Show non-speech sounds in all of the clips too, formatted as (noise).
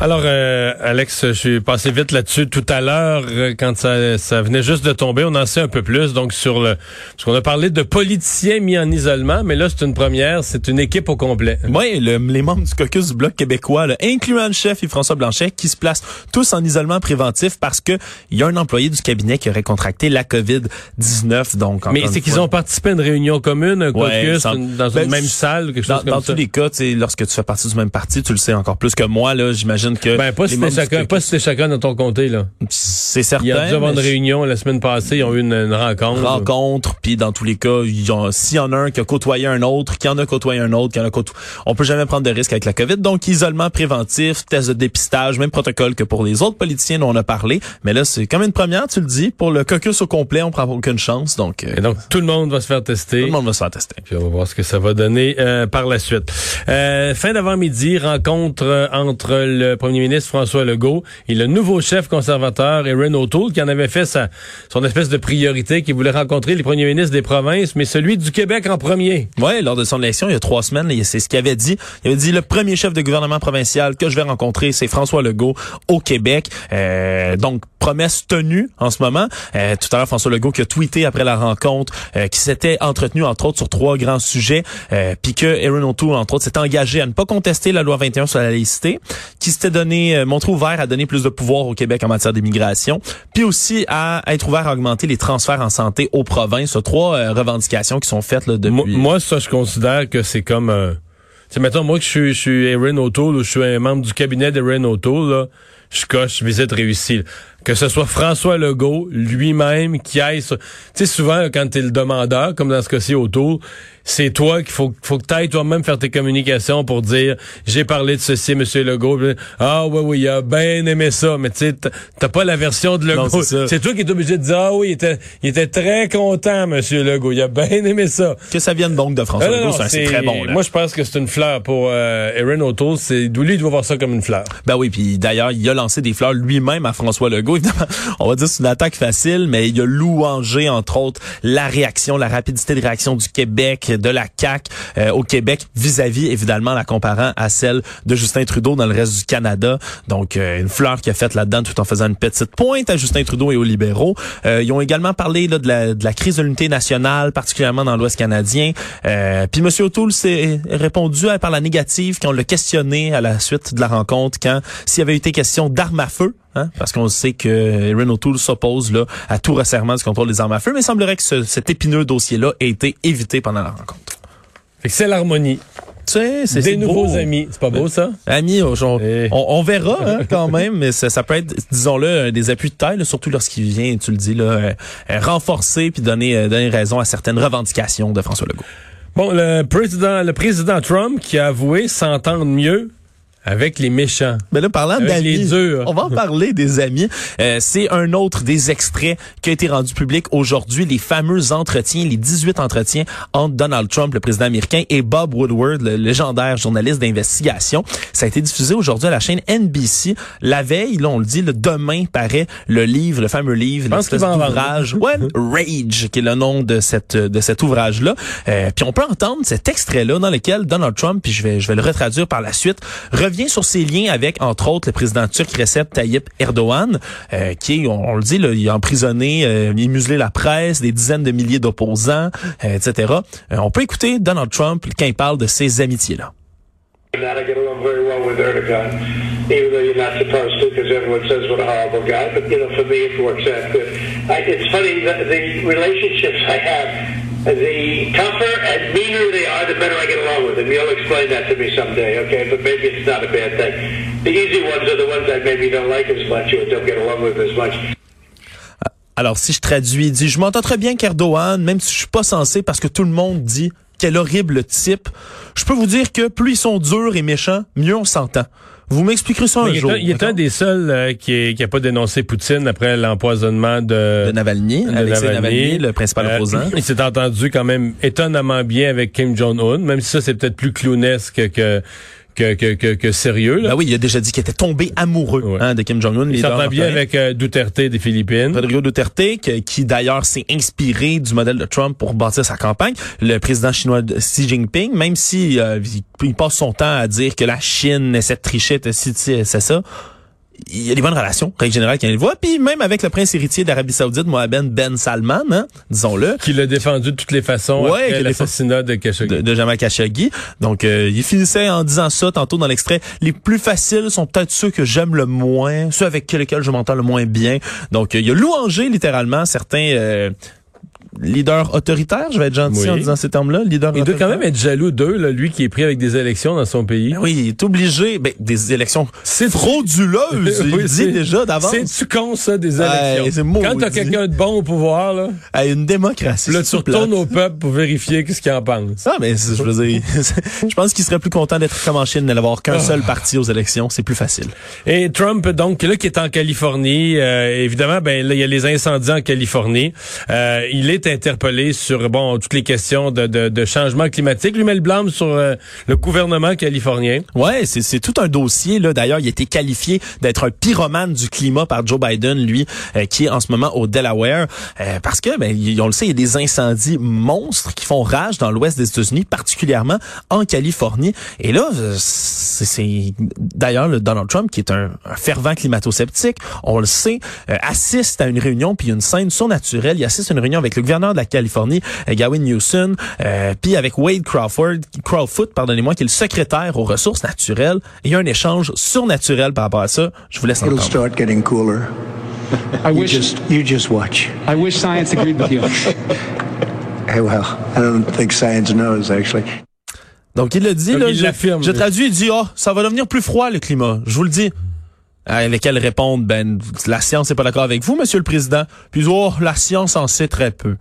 Alors, euh, Alex, je suis passé vite là-dessus tout à l'heure euh, quand ça, ça venait juste de tomber. On en sait un peu plus. Donc, sur le, parce qu'on a parlé de politiciens mis en isolement, mais là, c'est une première. C'est une équipe au complet. Oui, le, les membres du caucus du Bloc québécois, là, incluant le chef et François Blanchet, qui se placent tous en isolement préventif parce que il y a un employé du cabinet qui aurait contracté la COVID-19. Donc, mais c'est qu'ils ont participé à une réunion commune, un Ouais, caucus, une- dans ben, une même salle, quelque Dans, chose comme dans ça. tous les cas, tu sais, lorsque tu fais partie du même parti, tu le sais encore plus que moi. Là, j'imagine que Ben, pas si du chacun, pas si chacun dans ton comté, là. c'est certain. Il y a dû avoir une réunion la semaine passée, ils ont eu une, une rencontre. rencontre, puis dans tous les cas, s'il y en a un qui a côtoyé un autre, qui en a côtoyé un autre, qui en a côtoyé... On peut jamais prendre de risque avec la COVID. Donc, isolement préventif, test de dépistage, même protocole que pour les autres politiciens dont on a parlé. Mais là, c'est comme une première, tu le dis. Pour le caucus au complet, on prend aucune chance. Donc, euh, Et donc, tout le monde va se faire tester. tout le monde va se faire tester. Puis on va voir ce que ça va donner euh, par la suite. Euh, fin d'avant-midi, rencontre euh, entre le premier ministre François Legault et le nouveau chef conservateur Erin O'Toole, qui en avait fait sa, son espèce de priorité, qui voulait rencontrer les premiers ministres des provinces, mais celui du Québec en premier. Ouais, lors de son élection, il y a trois semaines, c'est ce qu'il avait dit. Il avait dit le premier chef de gouvernement provincial que je vais rencontrer, c'est François Legault au Québec. Euh, donc promesse tenue en ce moment. Euh, tout à l'heure, François Legault qui a tweeté après la rencontre, euh, qui s'était entretenu entre autres sur trois grands sujets, euh, puis que Aaron O'Toole entre autres s'est engagé à ne pas contester la loi 21 sur la laïcité, qui s'était donné euh, montré ouvert à donner plus de pouvoir au Québec en matière d'immigration, puis aussi à être ouvert à augmenter les transferts en santé aux provinces. Trois euh, revendications qui sont faites là, depuis. Moi, moi, ça, je considère que c'est comme... Euh, tu mettons, moi que je suis, je suis Erin O'Toole ou je suis un membre du cabinet d'Erin O'Toole, là, je coche visite réussie. Que ce soit François Legault lui-même qui aille sur... Tu sais, souvent, quand t'es le demandeur, comme dans ce cas-ci O'Toole, c'est toi qu'il faut, faut que t'ailles toi-même faire tes communications pour dire j'ai parlé de ceci, Monsieur Legault. Ah oui, oui, il a bien aimé ça. Mais tu sais, t'as- pas la version de Legault. c'est toi qui es obligé de dire Ah oui, il était, il était très content, Monsieur Legault. Il a bien aimé ça. Que ça vienne donc de François Ah, Legault, c'est- très bon. Là. Moi, je pense que c'est une fleur pour euh, Erin O'Toole. C'est lui, il doit voir ça comme une fleur. Ben oui, puis d'ailleurs, il a lancé des fleurs lui-même à François Legault. (laughs) On va dire c'est une attaque facile, mais il a louangé, entre autres, la réaction, la rapidité de réaction du Québec, de la CAQ euh, au Québec, vis-à-vis, évidemment, la comparant à celle de Justin Trudeau dans le reste du Canada. Donc, euh, une fleur qui a fait là-dedans tout en faisant une petite pointe à Justin Trudeau et aux libéraux. Euh, ils ont également parlé là, de, la, de la crise de l'unité nationale, particulièrement dans l'Ouest canadien. Euh, puis M. O'Toole s'est répondu à- par la négative quand on l'a questionné à la suite de la rencontre, quand s'il y avait été question d'armes à feu, hein, parce qu'on sait que Erin O'Toole s'oppose là à tout resserrement du contrôle des armes à feu, mais il semblerait que ce- cet épineux dossier-là ait été évité pendant la rencontre. Fait que c'est l'harmonie. Tu sais, c'est Des nouveaux beau. amis. C'est pas beau, ça? Amis, on, on- on- on verra hein, quand même, mais ça, ça peut être, disons-le, des appuis de taille, là, surtout lorsqu'il vient, tu le dis, là, euh, euh, renforcer puis donner, euh, donner raison à certaines revendications de François Legault. Bon, le président, le président Trump qui a avoué s'entendre mieux avec les méchants. Mais là, parlant d'amis, on va en parler des amis. Euh, c'est un autre des extraits qui a été rendu public aujourd'hui, les fameux entretiens, les 18 entretiens entre Donald Trump, le président américain, et Bob Woodward, le légendaire journaliste d'investigation. Ça a été diffusé aujourd'hui à la chaîne NBC. La veille, là, on le dit, le demain paraît le livre, le fameux livre, l'espèce d'ouvrage, ouais, (laughs) Rage, qui est le nom de cette de cet ouvrage-là. Euh, puis on peut entendre cet extrait-là dans lequel Donald Trump, puis je vais je vais le retraduire par la suite, revient sur ses liens avec entre autres le président turc Recep Tayyip Erdogan, euh, qui on, le dit, là, il a emprisonné, euh, il muselé la presse, des dizaines de milliers d'opposants, euh, etc. Euh, on peut écouter Donald Trump quand il parle de ces amitiés-là. Even though you're not supposed to, because. The tougher and meaner they are, the better I get along with them. You'll explain that to me someday, okay? But maybe it's not a bad thing. The easy ones are the ones I maybe don't like as much or don't get along with as much. Alors, si je traduis, il dit, je m'entends très bien qu'Erdogan, même si je suis pas censé parce que tout le monde dit quel horrible type. Je peux vous dire que plus ils sont durs et méchants, mieux on s'entend. Vous m'expliquerez ça un il, est jour. un, il est un des seuls euh, qui, est- qui a pas dénoncé Poutine après l'empoisonnement de, de Navalny, de Alexei Navalny, le principal Euh, opposant. (laughs) il s'est entendu quand même étonnamment bien avec Kim Jong-un, même si ça c'est peut-être plus clownesque que que, que, que, que sérieux. Là. Ben oui, il a déjà dit qu'il était tombé amoureux Ouais. hein, de Kim Jong-un. Il s'entend bien avec euh, Duterte des Philippines. Rodrigo Duterte, que- qui d'ailleurs s'est inspiré du modèle de Trump pour bâtir sa campagne. Le président chinois de- Xi Jinping, même si euh, il, il passe son temps à dire que la Chine essaie de tricher, c'est ça. Il y a des bonnes relations, règle générale, quand il voit. Puis même avec le prince héritier d'Arabie Saoudite, Mohamed Ben Salman, hein, disons-le, Qui l'a défendu de toutes les façons Ouais, après l'assassinat de Khashoggi. de, de Jamal Khashoggi. Donc, euh, il finissait en disant ça tantôt dans l'extrait. Les plus faciles sont peut-être ceux que j'aime le moins, ceux avec lesquels je m'entends le moins bien. Donc, euh, il a louangé littéralement certains euh, leaders autoritaires, je vais être gentil Oui. en disant ces termes-là, leaders Il doit quand même être jaloux d'eux, là, lui qui est pris avec des élections dans son pays. Ben Oui, il est obligé. Ben, des élections C'est frauduleuses. (laughs) il Oui, dit c'est- déjà d'avance. C'est-tu con, ça, des Ouais, élections? c'est Quand t'as quelqu'un de bon au pouvoir, là, À une démocratie. là, tu retournes au peuple pour vérifier qu'est-ce qu'il en pense. Ah, mais je veux dire, (laughs) je pense qu'il serait plus content d'être comme en Chine, de n'avoir qu'un Ah. seul parti aux élections. C'est plus facile. Et Trump, donc, là, qui est en Californie, euh, évidemment, ben là, il y a les incendies en Californie. Euh, il est interpellé sur, bon, toutes les questions de, de, changement climatique. Lui met le blâme sur euh, le gouvernement californien. Ouais, c'est c'est tout un dossier là. D'ailleurs, il a été qualifié d'être un pyromane du climat par Joe Biden, lui, euh, qui est en ce moment au Delaware, euh, parce que, ben, on le sait, il y a des incendies monstres qui font rage dans l'ouest des États-Unis, particulièrement en Californie. Et là, euh, c'est c'est- d'ailleurs le Donald Trump, qui est un, un fervent climato-sceptique, on le sait, assiste à une réunion puis une scène surnaturelle. Il assiste à une réunion avec le gouverneur de la Californie, euh, Gavin Newsom, euh, puis avec Wade Crawford, Crowfoot, pardonnez-moi, qui est le secrétaire aux ressources naturelles. Et il y a un échange surnaturel par rapport à ça. Je vous laisse entendre. start getting cooler. I You wish just you just watch. I wish science agreed with you. (laughs) Hey, well, I don't think science knows actually. Donc il le dit, Donc, là, il je, je traduis, il dit, oh, ça va devenir plus froid le climat. Je vous le dis. À lesquels répondent, ben, la science n'est pas d'accord avec vous, monsieur le président. Puis, oh, la science en sait très peu.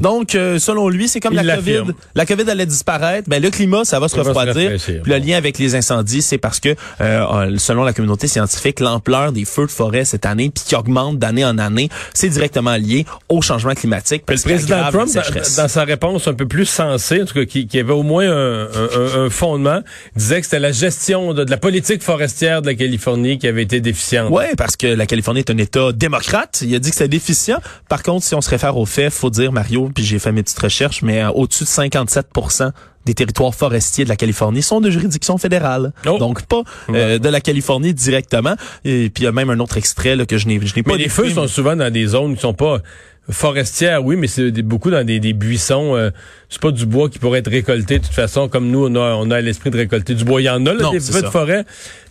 Donc, euh, selon lui, c'est comme Il la COVID. La COVID allait disparaître. Ben, le climat, ça va se Ça va se refroidir. Puis le lien avec les incendies, c'est parce que, euh, selon la communauté scientifique, l'ampleur des feux de forêt cette année, puis qui augmente d'année en année, c'est directement lié au changement climatique. Parce le président Trump, dans, sa réponse un peu plus sensée, en tout cas, qui, qui avait au moins un, un- un fondement, disait que c'était la gestion de, de la politique forestière de la Californie qui avait été déficiente. Ouais, parce que la Californie est un État démocrate. Il a dit que c'est déficient. Par contre, si on se réfère aux faits, faut dire, Mario, puis j'ai fait mes petites recherches, mais euh, au-dessus de 57 des territoires forestiers de la Californie sont de juridiction fédérale. Oh. Donc pas euh, de la Californie directement. Et puis il y a même un autre extrait là, que je n'ai pas Mais les feux sont souvent dans des zones qui sont pas forestières, oui, mais c'est beaucoup dans des, des buissons. euh, c'est pas du bois qui pourrait être récolté de toute façon, comme nous, on a, on a l'esprit de récolter du bois. Il y en a, là, Non, des feux de forêt,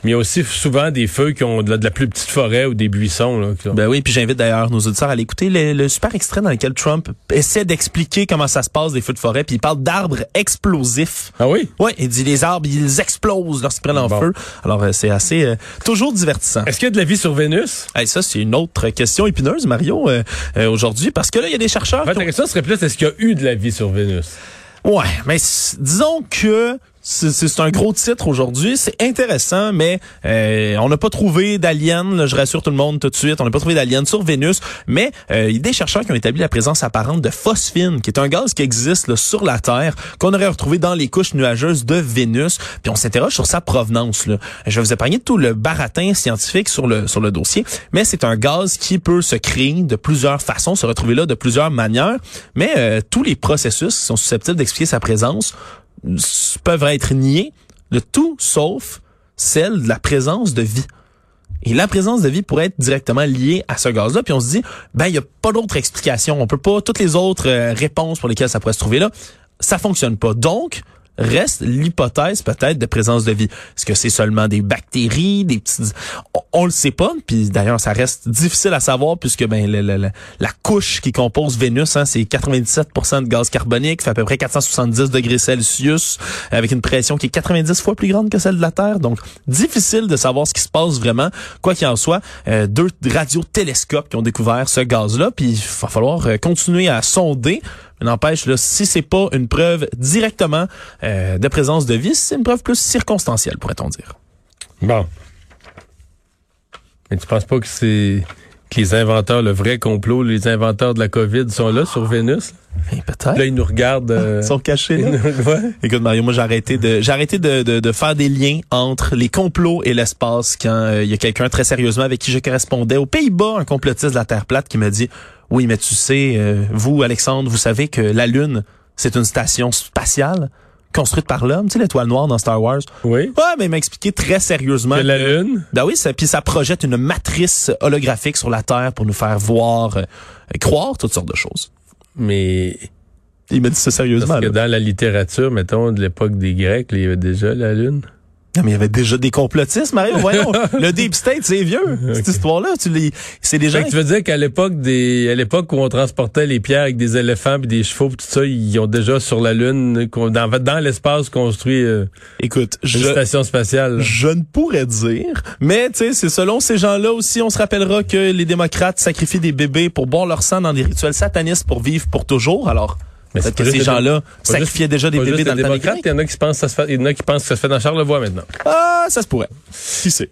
mais il y a aussi souvent des feux qui ont de la, de la plus petite forêt ou des buissons. Là, ont- Ben oui, puis j'invite d'ailleurs nos auditeurs à aller écouter le, le super extrait dans lequel Trump essaie d'expliquer comment ça se passe des feux de forêt, puis il parle d'arbres explosifs. Ah oui? Ouais, il dit les arbres, ils explosent lorsqu'ils prennent en Bon. feu. Alors euh, c'est assez euh, toujours divertissant. Est-ce qu'il y a de la vie sur Vénus? Hey, ça c'est une autre question épineuse Mario euh, euh, aujourd'hui parce que là il y a des chercheurs En fait, qui ont- serait plus, est-ce qu'il y a eu de la vie sur Vénus? Ouais, mais disons que c'est un gros titre aujourd'hui, c'est intéressant, mais euh, on n'a pas trouvé d'aliens, là, je rassure tout le monde tout de suite, on n'a pas trouvé d'aliens sur Vénus, mais euh, il y a des chercheurs qui ont établi la présence apparente de phosphine, qui est un gaz qui existe sur la Terre, qu'on aurait retrouvé dans les couches nuageuses de Vénus, puis on s'interroge sur sa provenance. Là. Je vais vous épargner tout le baratin scientifique sur le sur le dossier, mais c'est un gaz qui peut se créer de plusieurs façons, se retrouver là de plusieurs manières, mais euh, tous les processus sont susceptibles d'expliquer sa présence peuvent être niés, le tout sauf celle de la présence de vie. Et la présence de vie pourrait être directement liée à ce gaz-là. Puis on se dit, ben il y a pas d'autre explication. On peut pas toutes les autres euh, réponses pour lesquelles ça pourrait se trouver là, ça fonctionne pas. Donc reste l'hypothèse peut-être de présence de vie. Est-ce que c'est seulement des bactéries, des petits... On, le sait pas, puis d'ailleurs ça reste difficile à savoir puisque ben la couche qui compose Vénus, hein, c'est 97% de gaz carbonique, fait à peu près 470 degrés Celsius, avec une pression qui est 90 fois plus grande que celle de la Terre. Donc difficile de savoir ce qui se passe vraiment. Quoi qu'il en soit, euh, deux radiotélescopes qui ont découvert ce gaz-là, puis il va falloir euh, continuer à sonder. N'empêche, là, si c'est pas une preuve directement euh, de présence de vie, c'est une preuve plus circonstancielle, pourrait-on dire. Bon. Mais tu penses pas que c'est que les inventeurs, le vrai complot, les inventeurs de la COVID sont là sur Vénus? Ben, Peut-être. Là, ils nous regardent. euh, Ils sont cachés là. ouais. Écoute Mario, moi j'ai arrêté de j'ai arrêté de, de, de faire des liens entre les complots et l'espace quand euh, il y a quelqu'un très sérieusement avec qui je correspondais aux Pays-Bas, un complotiste de la Terre plate qui me dit "Oui, mais tu sais euh, vous Alexandre, vous savez que la lune, c'est une station spatiale construite par l'homme, tu sais l'étoile noire dans Star Wars." Oui. Ouais, mais il m'a expliqué très sérieusement Que la Lune. Ben oui, ça, puis ça projette une matrice holographique sur la Terre pour nous faire voir, euh, croire toutes sortes de choses. Mais Il m'a dit ça sérieusement. parce que là. dans la littérature, mettons, de l'époque des Grecs, il y avait déjà la Lune. Non, mais il y avait déjà des complotistes, Mario. Voyons, (laughs) le Deep State, c'est vieux. Cette histoire-là, tu les, c'est que tu veux dire qu'à l'époque des, à l'époque où on transportait les pierres avec des éléphants puis des chevaux pis tout ça, ils ont déjà sur la Lune, dans, dans l'espace construit euh, Écoute, une je, station spatiale. là. je ne pourrais dire, mais tu sais, c'est selon ces gens-là aussi, on se rappellera que les démocrates sacrifient des bébés pour boire leur sang dans des rituels satanistes pour vivre pour toujours. Alors, peut-être c'est que ces gens-là sacrifiaient déjà des bébés dans les le temps des démocrates, Grecs. il y en a qui pensent que ça se fait, il y en a qui pensent que ça se fait dans Charlevoix maintenant. Ah, ça se pourrait. Qui sait?